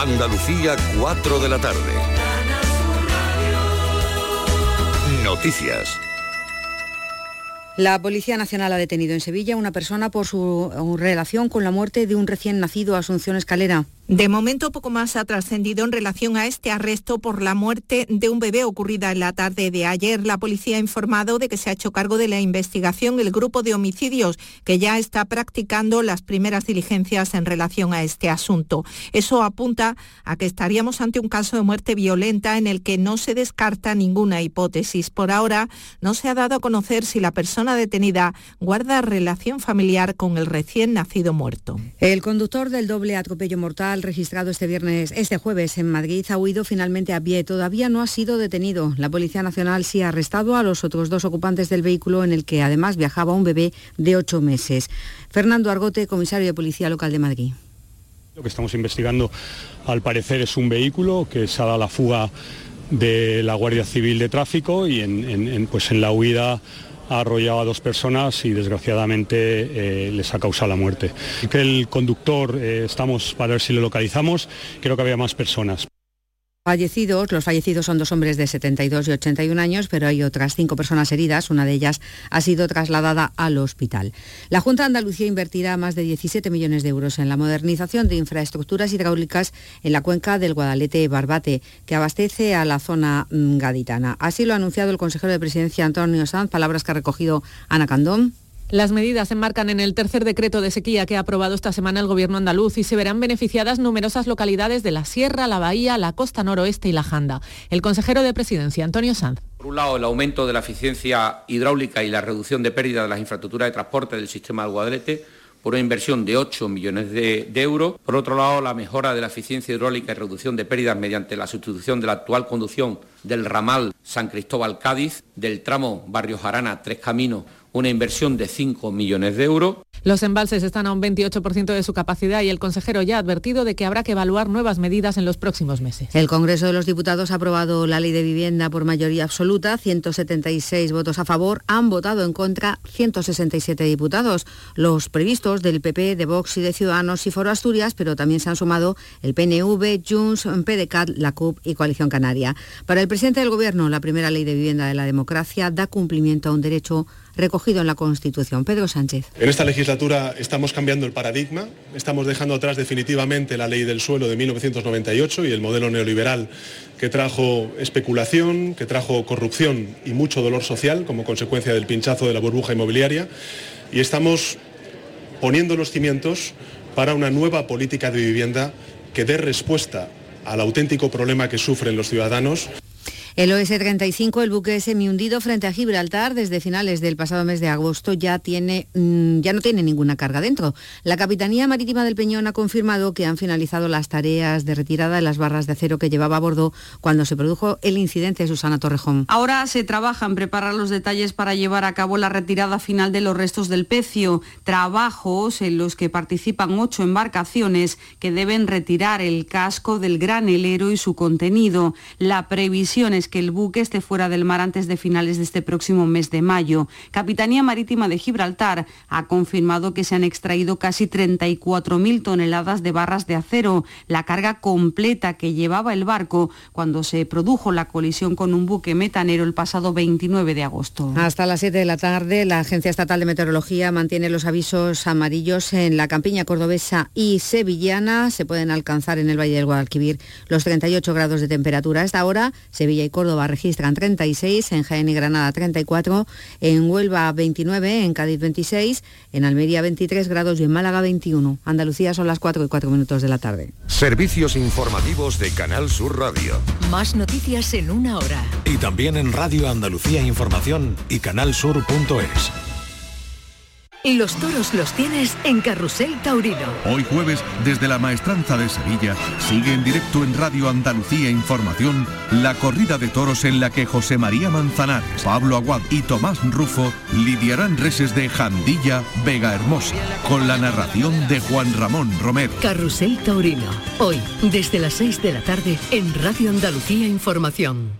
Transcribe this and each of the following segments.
Andalucía, 4 de la tarde. Noticias. La Policía Nacional ha detenido en Sevilla una persona por su relación con la muerte de un recién nacido Asunción Escalera. De momento, poco más ha trascendido en relación a este arresto por la muerte de un bebé ocurrida en la tarde de ayer. La policía ha informado de que se ha hecho cargo de la investigación el grupo de homicidios que ya está practicando las primeras diligencias en relación a este asunto. Eso apunta a que estaríamos ante un caso de muerte violenta en el que no se descarta ninguna hipótesis. Por ahora, no se ha dado a conocer si la persona detenida guarda relación familiar con el recién nacido muerto. El conductor del doble atropello mortal registrado este viernes, este jueves en Madrid ha huido finalmente a pie. Todavía no ha sido detenido. La Policía Nacional sí ha arrestado a los otros dos ocupantes del vehículo en el que además viajaba un bebé de ocho meses. Fernando Argote, comisario de Policía Local de Madrid. Lo que estamos investigando, al parecer, es un vehículo que se ha dado la fuga de la Guardia Civil de Tráfico y en, pues en la huida ha arrollado a dos personas y desgraciadamente eh, les ha causado la muerte. El conductor, eh, estamos para ver si lo localizamos, creo que había más personas. Fallecidos, los fallecidos son dos hombres de 72 y 81 años, pero hay otras cinco personas heridas. Una de ellas ha sido trasladada al hospital. La Junta de Andalucía invertirá más de 17 millones de euros en la modernización de infraestructuras hidráulicas en la cuenca del Guadalete-Barbate, que abastece a la zona mm, gaditana. Así lo ha anunciado el consejero de Presidencia Antonio Sanz, palabras que ha recogido Ana Candón. Las medidas se enmarcan en el tercer decreto de sequía que ha aprobado esta semana el Gobierno andaluz y se verán beneficiadas numerosas localidades de la Sierra, la Bahía, la Costa Noroeste y la Janda. El consejero de Presidencia, Antonio Sanz. Por un lado, el aumento de la eficiencia hidráulica y la reducción de pérdida de las infraestructuras de transporte del sistema del Guadalete por una inversión de 8 millones de, de, euros. Por otro lado, la mejora de la eficiencia hidráulica y reducción de pérdidas mediante la sustitución de la actual conducción del ramal San Cristóbal-Cádiz, del tramo Barrio Jarana, Tres Caminos, una inversión de 5 millones de euros. Los embalses están a un 28% de su capacidad y el consejero ya ha advertido de que habrá que evaluar nuevas medidas en los próximos meses. El Congreso de los Diputados ha aprobado la ley de vivienda por mayoría absoluta, 176 votos a favor, han votado en contra 167 diputados, los previstos del PP, de Vox y de Ciudadanos y Foro Asturias, pero también se han sumado el PNV, Junts, PDCAT, la CUP y Coalición Canaria. Para el presidente del Gobierno, la primera ley de vivienda de la democracia da cumplimiento a un derecho recogido en la Constitución. Pedro Sánchez. En esta legislatura estamos cambiando el paradigma, estamos dejando atrás definitivamente la ley del suelo de 1998 y el modelo neoliberal que trajo especulación, que trajo corrupción y mucho dolor social como consecuencia del pinchazo de la burbuja inmobiliaria y estamos poniendo los cimientos para una nueva política de vivienda que dé respuesta al auténtico problema que sufren los ciudadanos. El OS-35, el buque semi-hundido frente a Gibraltar desde finales del pasado mes de agosto, ya, tiene, mm, ya no tiene ninguna carga dentro. La Capitanía Marítima del Peñón ha confirmado que han finalizado las tareas de retirada de las barras de acero que llevaba a bordo cuando se produjo el incidente Susana Torrejón. Ahora se trabaja en preparar los detalles para llevar a cabo la retirada final de los restos del pecio. Trabajos en los que participan ocho embarcaciones que deben retirar el casco del granelero y su contenido. La previsión es que el buque esté fuera del mar antes de finales de este próximo mes de mayo. Capitanía Marítima de Gibraltar ha confirmado que se han extraído casi 34.000 toneladas de barras de acero, la carga completa que llevaba el barco cuando se produjo la colisión con un buque metanero el pasado 29 de agosto. Hasta las 7 de la tarde, la Agencia Estatal de Meteorología mantiene los avisos amarillos en la campiña cordobesa y sevillana. Se pueden alcanzar en el Valle del Guadalquivir los 38 grados de temperatura. A esta hora, Sevilla y Córdoba registran 36, en Jaén y Granada 34, en Huelva 29, en Cádiz 26, en Almería 23 grados y en Málaga 21. Andalucía son las 4 y 4 minutos de la tarde. Servicios informativos de Canal Sur Radio. Más noticias en una hora. Y también en Radio Andalucía Información y canalsur.es. Los toros los tienes en Carrusel Taurino. Hoy jueves, desde la Maestranza de Sevilla, sigue en directo en Radio Andalucía Información la corrida de toros en la que José María Manzanares, Pablo Aguad y Tomás Rufo lidiarán reses de Jandilla, Vega Hermosa, con la narración de Juan Ramón Romero. Carrusel Taurino. Hoy, desde las 6 de la tarde, en Radio Andalucía Información.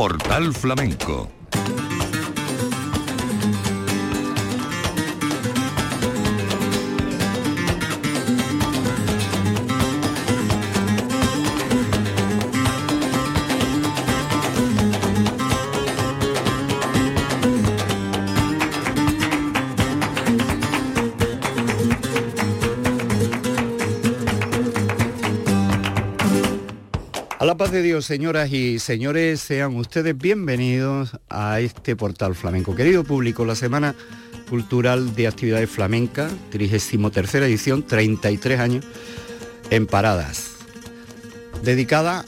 Portal Flamenco paz de Dios, señoras y señores, sean ustedes bienvenidos a este portal flamenco. Querido público, la Semana Cultural de Actividades Flamencas, 33 edición, 33 años en Paradas, dedicada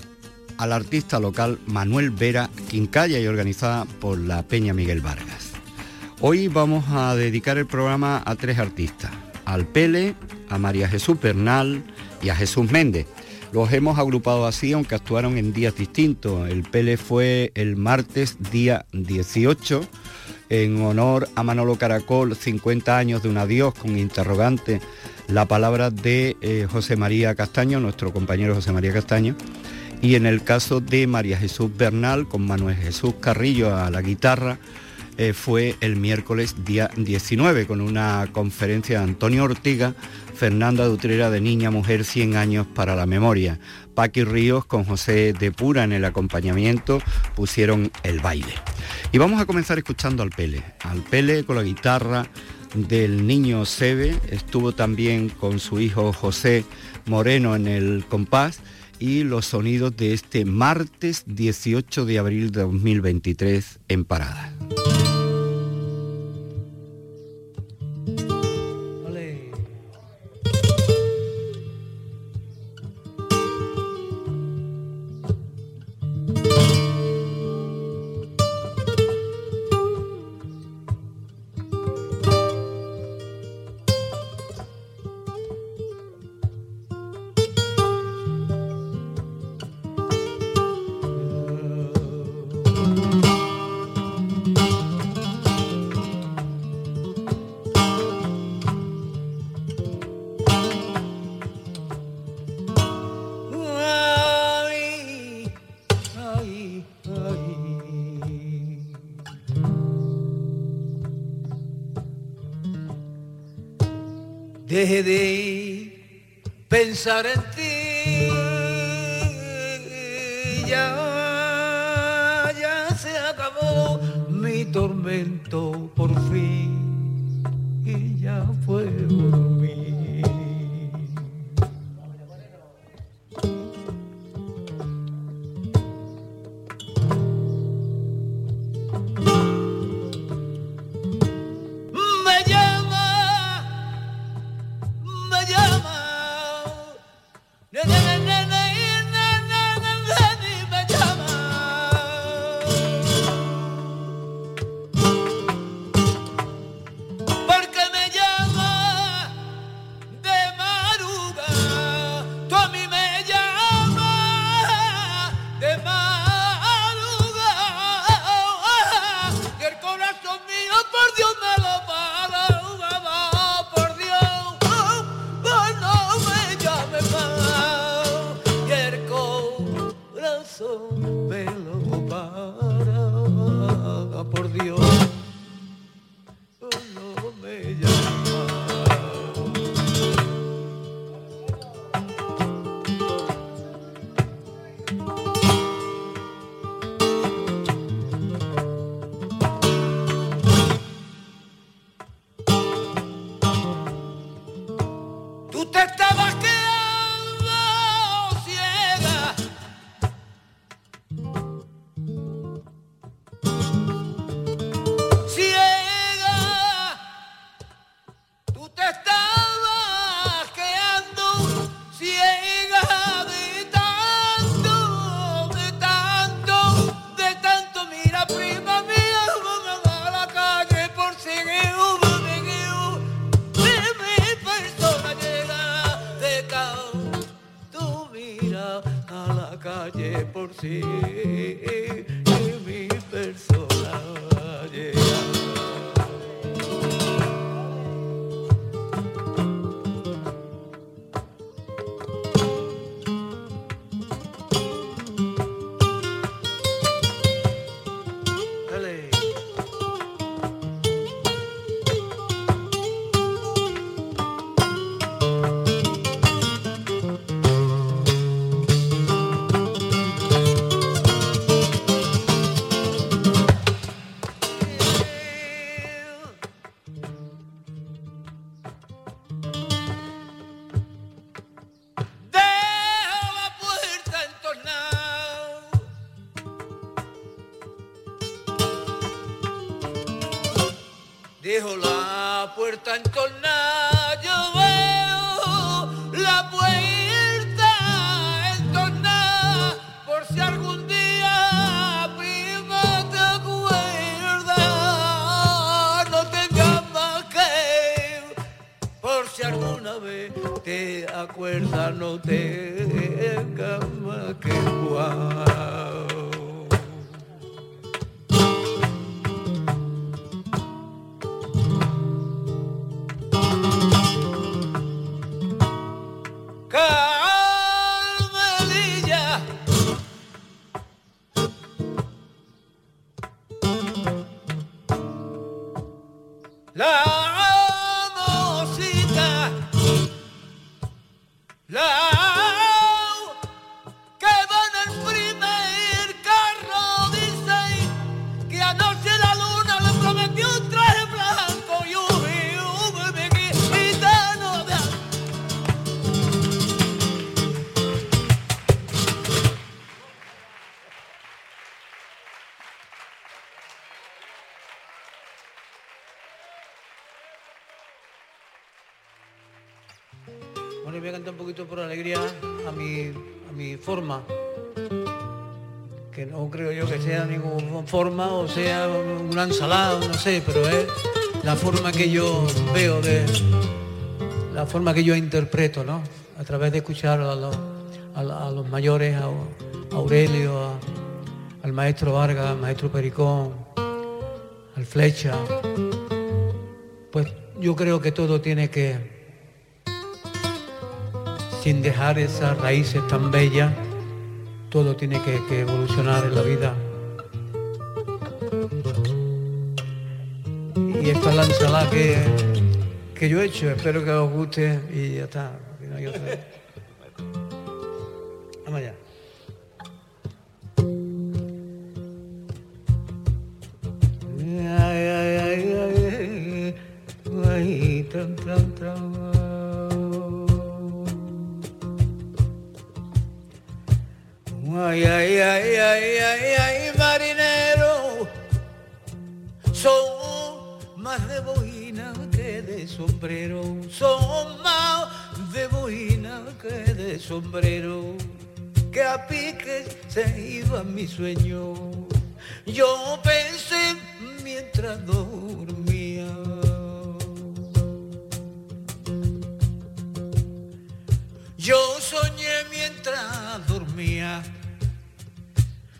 al artista local Manuel Vera Quincalla y organizada por la Peña Miguel Vargas. Hoy vamos a dedicar el programa a tres artistas, al Pele, a María Jesús Bernal y a Jesús Méndez. Los hemos agrupado así, aunque actuaron en días distintos. El Pele fue el martes día 18, en honor a Manolo Caracol, 50 años de un adiós con interrogante, la palabra de eh, José María Castaño, nuestro compañero José María Castaño. Y en el caso de María Jesús Bernal, con Manuel Jesús Carrillo a la guitarra, eh, fue el miércoles día 19 con una conferencia de Antonio Ortiga, Fernanda Dutrera de Niña Mujer 100 años para la memoria. Paqui Ríos con José de Pura en el acompañamiento pusieron el baile. Y vamos a comenzar escuchando al Pele. Al Pele con la guitarra del niño Sebe, estuvo también con su hijo José Moreno en el compás y los sonidos de este martes 18 de abril de 2023 en Parada. Deje de pensar en ti. Ya, ya se acabó mi tormento por te acuerdas, no tengas más que guau. Forma, que no creo yo que sea ninguna forma o sea una ensalada, no sé, pero es la forma que yo veo de la forma que yo interpreto, ¿no? A través de escuchar a los, mayores, a, a Aurelio, al maestro Vargas, al maestro Pericón, al Flecha. Pues yo creo que todo tiene que sin dejar esas raíces tan bellas, todo tiene que, evolucionar en la vida. Y esta es la ensalada que, que yo he hecho, espero que os guste y ya está. no hay otra. Sombrero, más de boina que de sombrero, que a piques se iba mi sueño. Yo pensé mientras dormía. Yo soñé mientras dormía,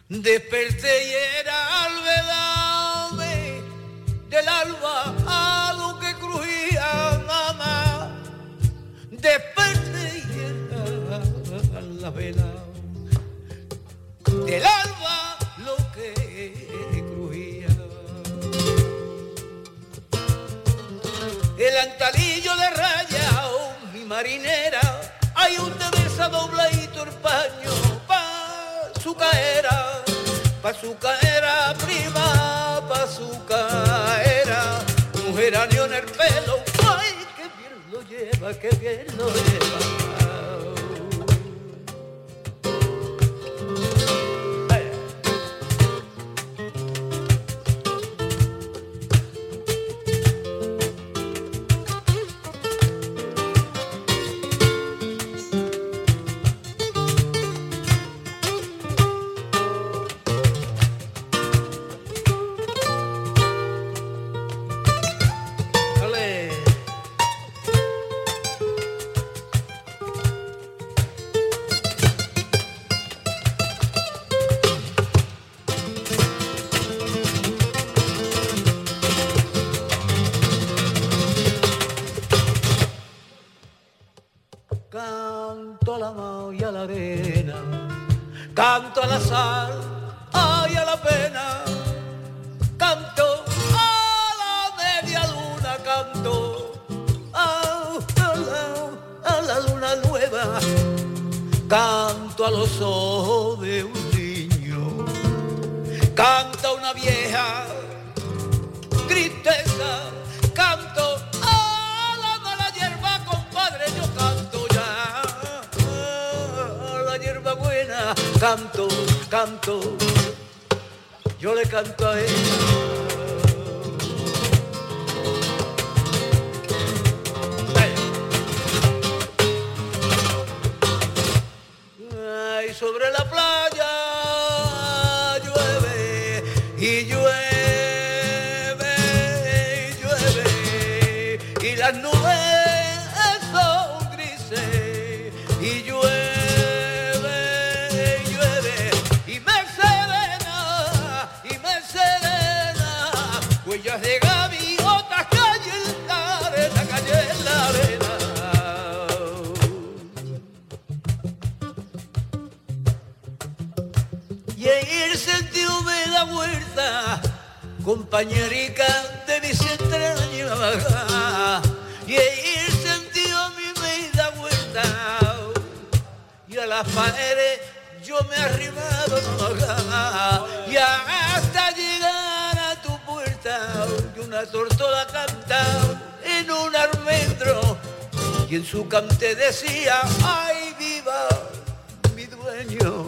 desperté y era alvedame del alba del alba lo que crujía. El antalillo de raya, oh, mi marinera, hay un de dobladito el paño pa' su caera, pa' su caera prima, pa' su caera, mujer año en el pelo, ay, qué bien lo lleva, qué bien lo lleva. la tortola canta en un almendro y en su cante decía, ay viva mi dueño.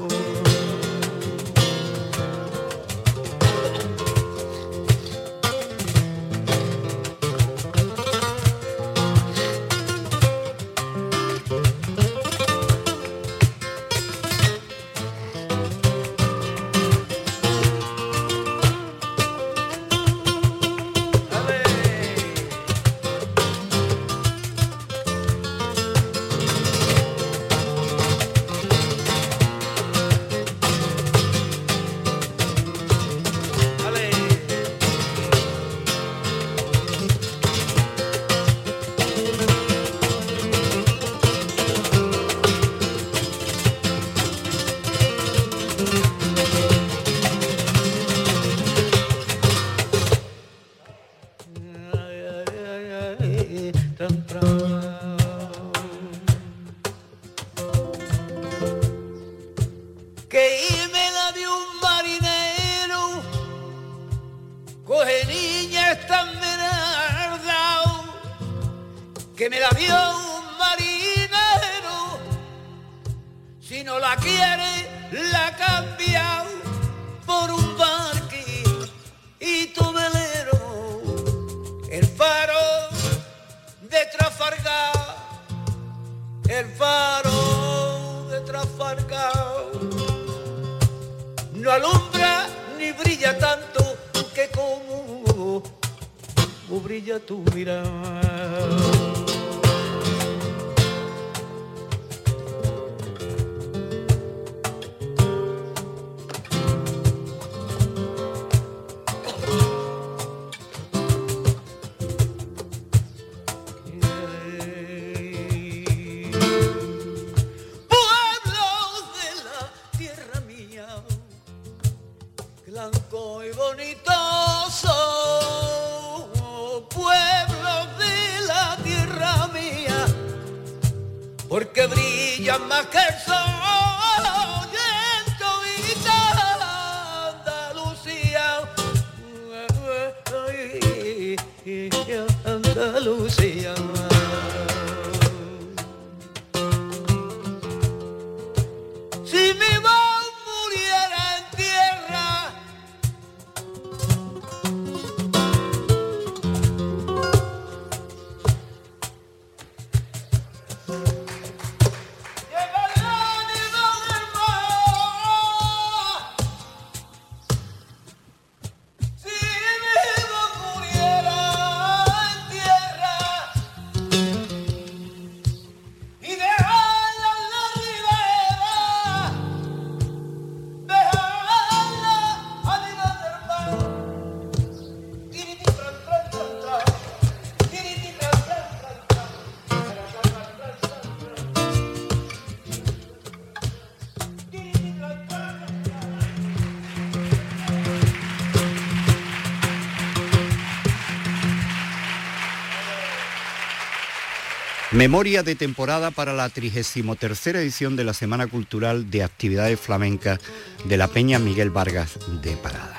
Memoria de temporada para la 33 edición de la Semana Cultural de Actividades Flamencas de la Peña Miguel Vargas de Parada.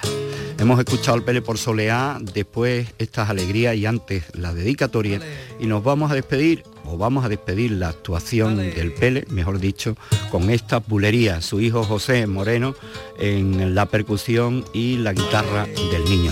Hemos escuchado el Pele por Soleá, después estas alegrías y antes la dedicatoria y nos vamos a despedir o vamos a despedir la actuación del Pele, mejor dicho, con esta bulería, su hijo José Moreno en la percusión y la guitarra del niño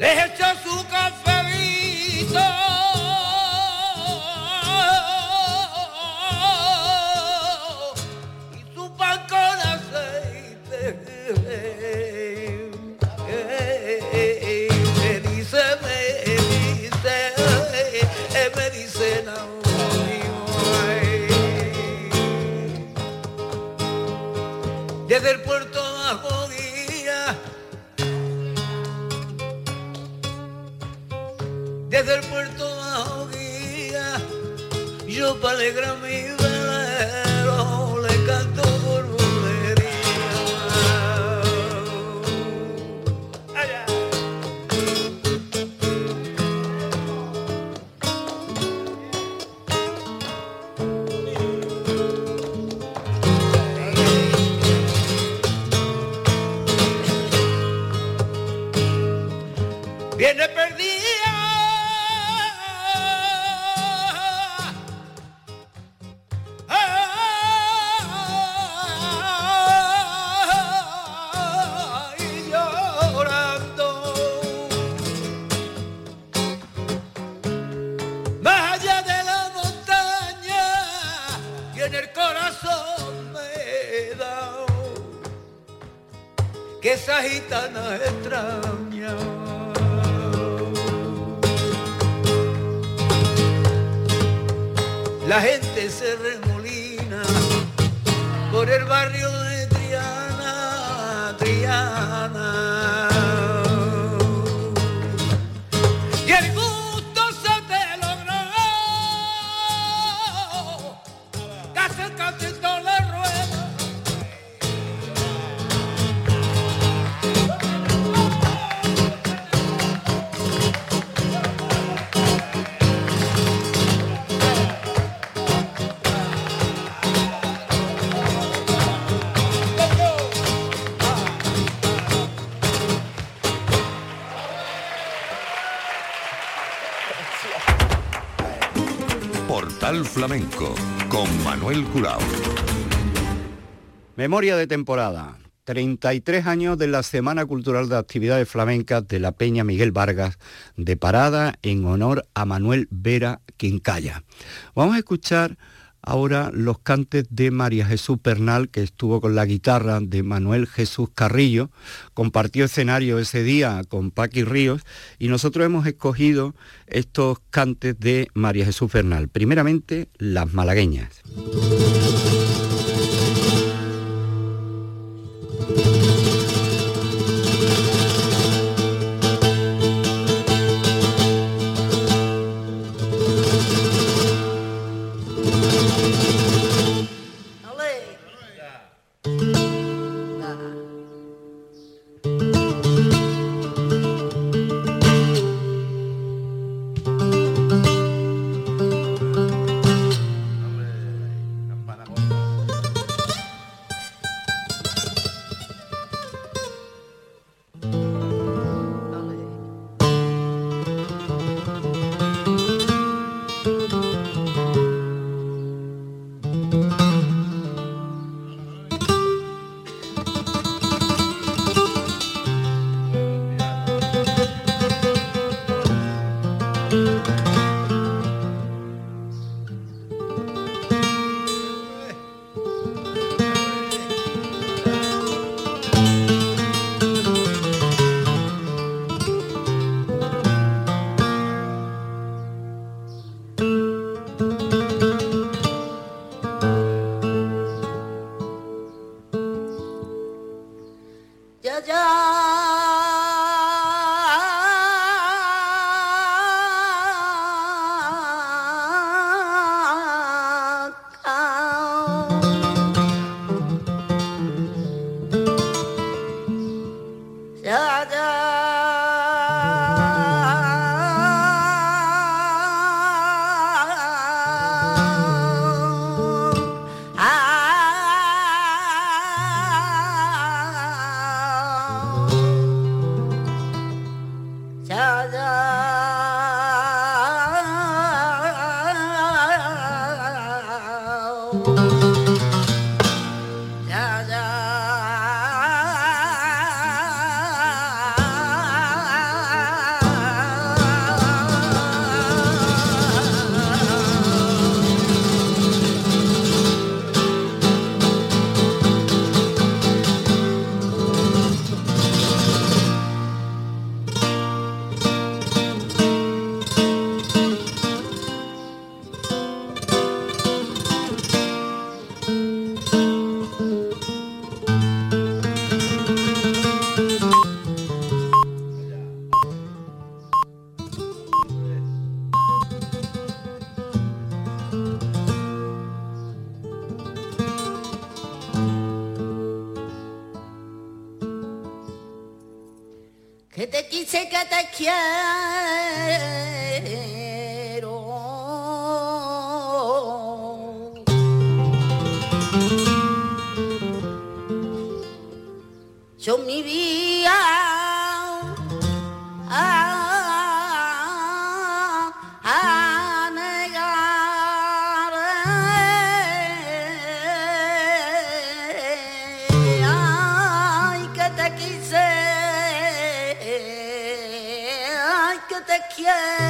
Deje el su casa. Flamenco con Manuel Curao. Memoria de temporada. 33 años de la Semana Cultural de Actividades Flamencas de la Peña Miguel Vargas, de parada en honor a Manuel Vera Quincalla. Vamos a escuchar ahora los cantes de María Jesús Pernal, que estuvo con la guitarra de Manuel Jesús Carrillo, compartió escenario ese día con Paqui Ríos y nosotros hemos escogido estos cantes de María Jesús Pernal. Primeramente, las malagueñas. Te quise, que te quiero. Yo mi vida te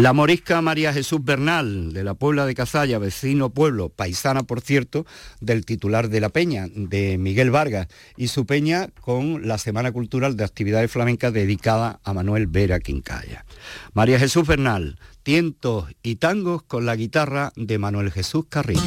La morisca María Jesús Bernal, de la Puebla de Cazalla, vecino pueblo, paisana por cierto, del titular de la peña, de Miguel Vargas, y su peña con la Semana Cultural de Actividades Flamencas dedicada a Manuel Vera Quincaya. María Jesús Bernal, tientos y tangos con la guitarra de Manuel Jesús Carrillo.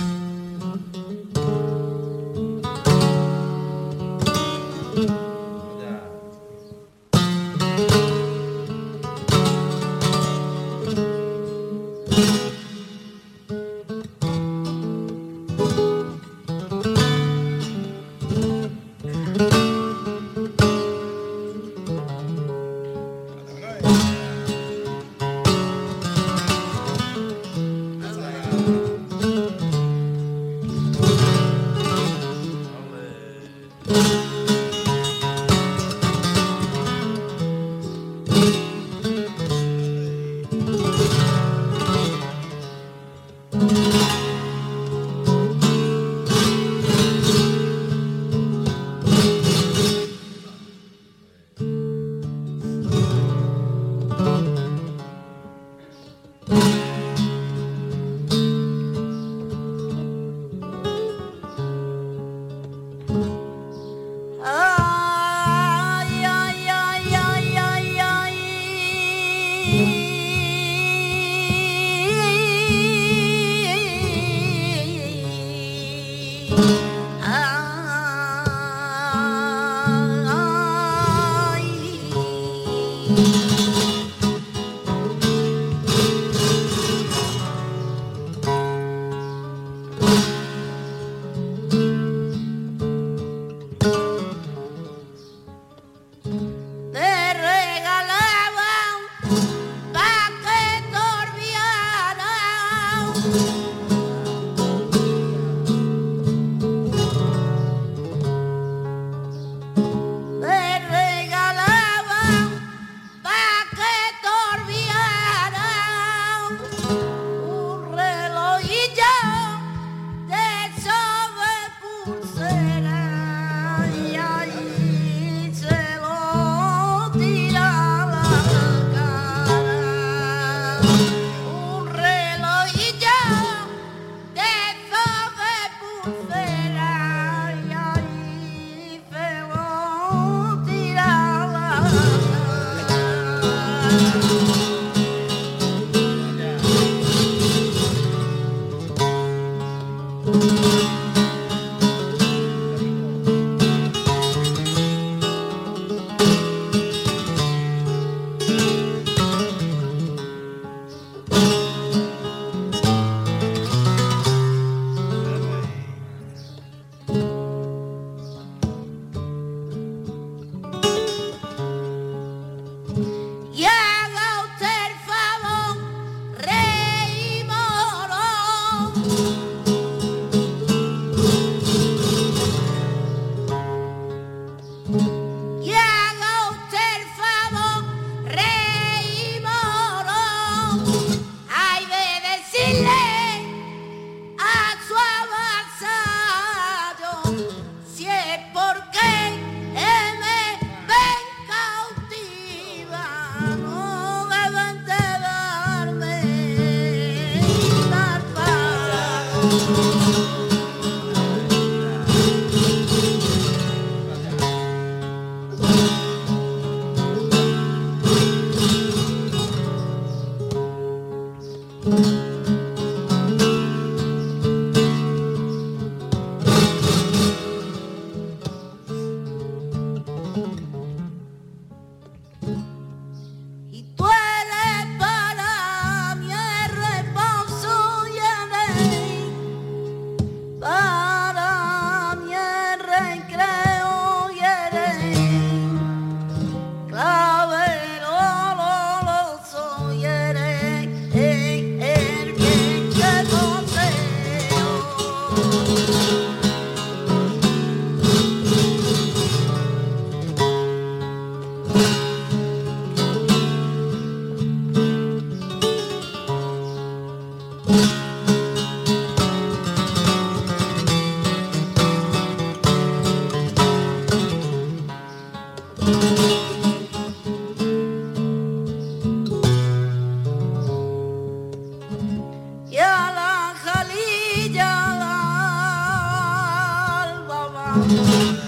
Thank you.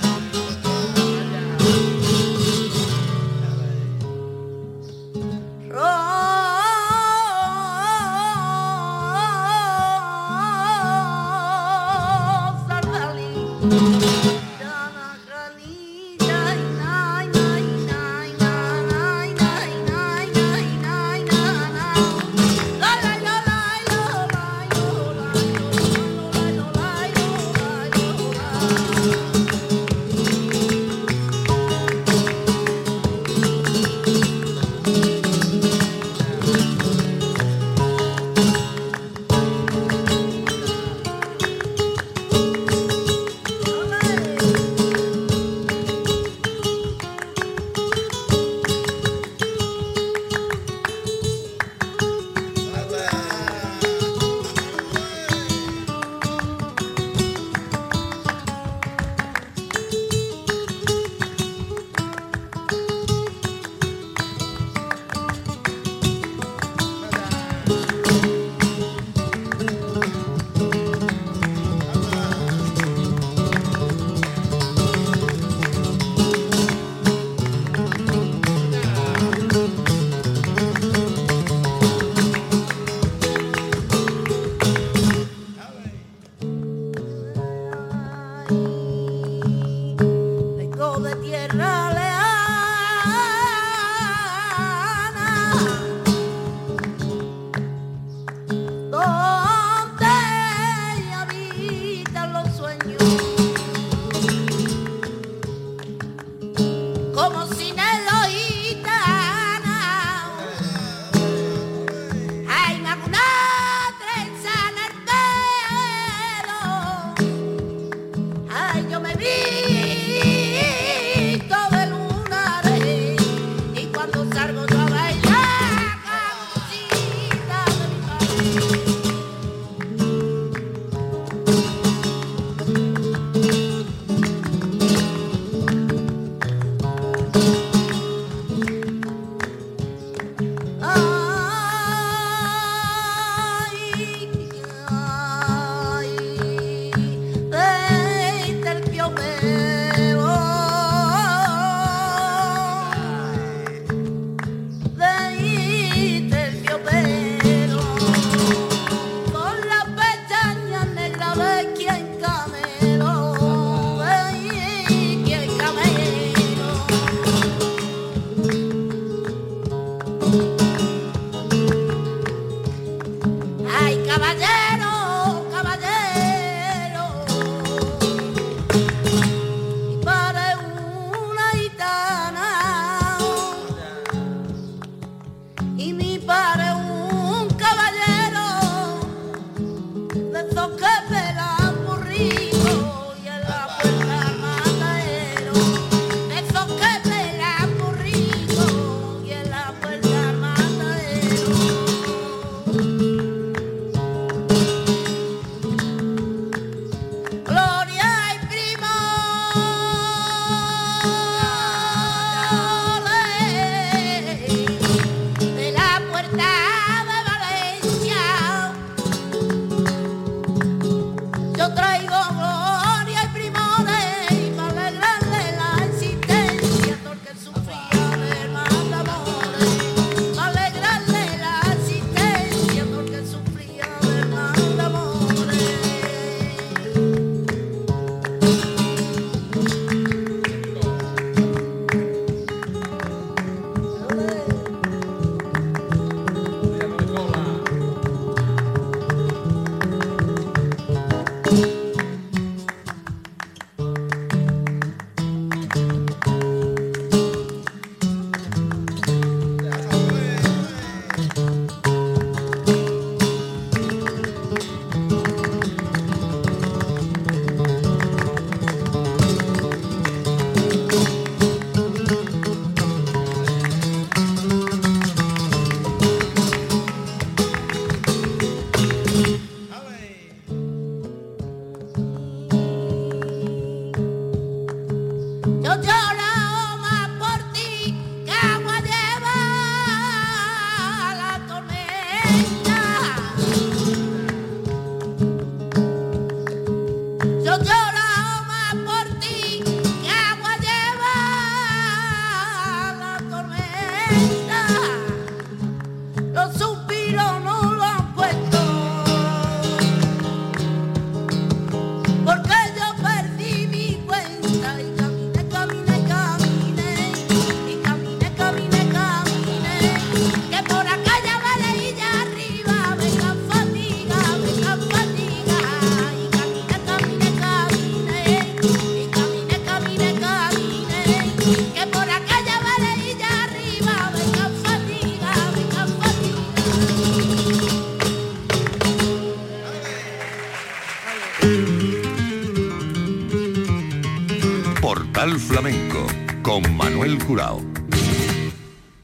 Flamenco con Manuel Curao.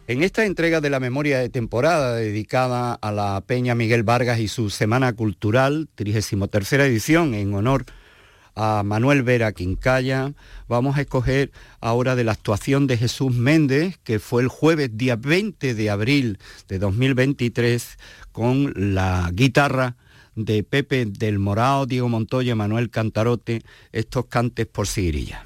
En esta entrega de la memoria de temporada dedicada a la Peña Miguel Vargas y su Semana Cultural, 33 edición, en honor a Manuel Vera Quincaya, vamos a escoger ahora de la actuación de Jesús Méndez, que fue el jueves día 20 de abril de 2023, con la guitarra de Pepe del Morao, Diego Montoya, Manuel Cantarote, estos cantes por Sigrilla.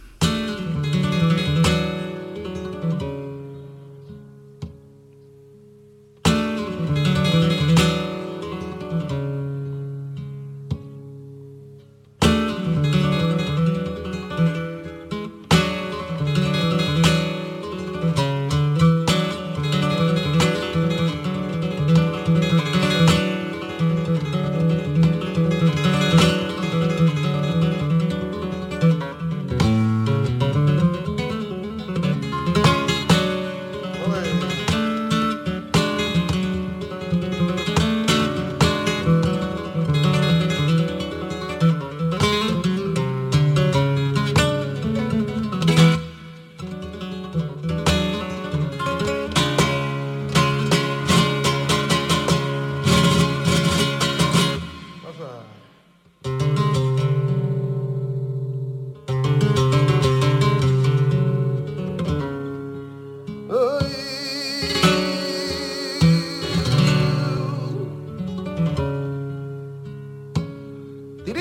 Ay,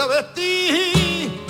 Yo voy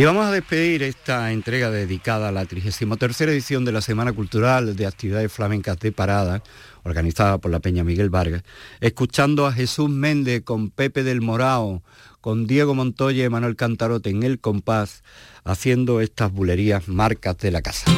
Y vamos a despedir esta entrega dedicada a la 33 edición de la Semana Cultural de Actividades Flamencas de Parada, organizada por la Peña Miguel Vargas, escuchando a Jesús Méndez con Pepe del Morao, con Diego Montoya y Manuel Cantarote en el compás, haciendo estas bulerías marcas de la casa.